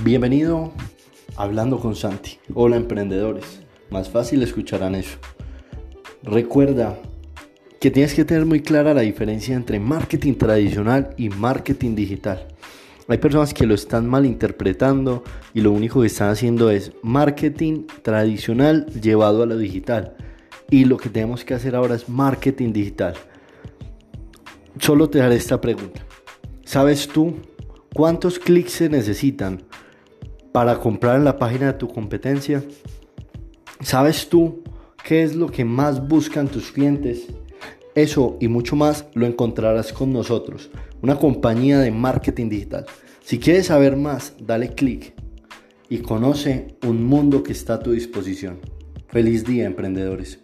Bienvenido a Hablando con Santi. Hola emprendedores. Más fácil escucharán eso. Recuerda que tienes que tener muy clara la diferencia entre marketing tradicional y marketing digital. Hay personas que lo están malinterpretando y lo único que están haciendo es marketing tradicional llevado a lo digital. Y lo que tenemos que hacer ahora es marketing digital. Solo te daré esta pregunta. ¿Sabes tú cuántos clics se necesitan para comprar en la página de tu competencia? ¿Sabes tú qué es lo que más buscan tus clientes? Eso y mucho más lo encontrarás con nosotros, una compañía de marketing digital. Si quieres saber más, dale clic y conoce un mundo que está a tu disposición. Feliz día, emprendedores.